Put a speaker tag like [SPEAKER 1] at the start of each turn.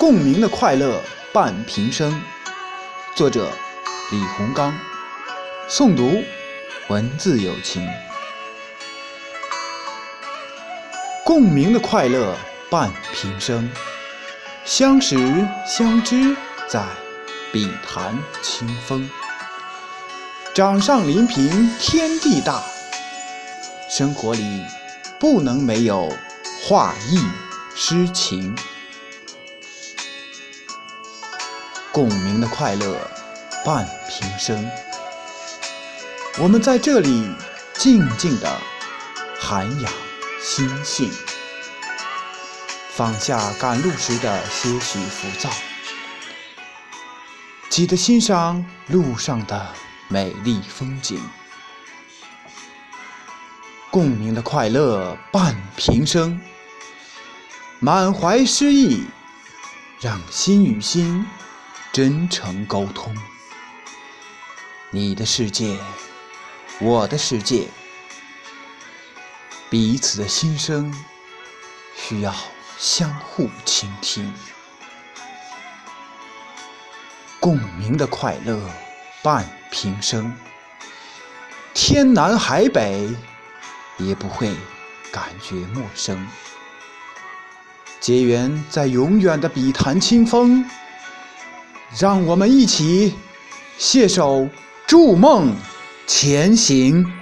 [SPEAKER 1] 共鸣的快乐伴平生。作者：李洪刚。诵读：文字有情。共鸣的快乐伴平生，相识相知在笔谈清风。掌上临平天地大，生活里不能没有画意诗情。共鸣的快乐伴平生，我们在这里静静的涵养心性，放下赶路时的些许浮躁，记得欣赏路上的。美丽风景，共鸣的快乐伴平生，满怀诗意，让心与心真诚沟通。你的世界，我的世界，彼此的心声需要相互倾听。共鸣的快乐。伴平生，天南海北也不会感觉陌生。结缘在永远的笔谈清风，让我们一起携手筑梦前行。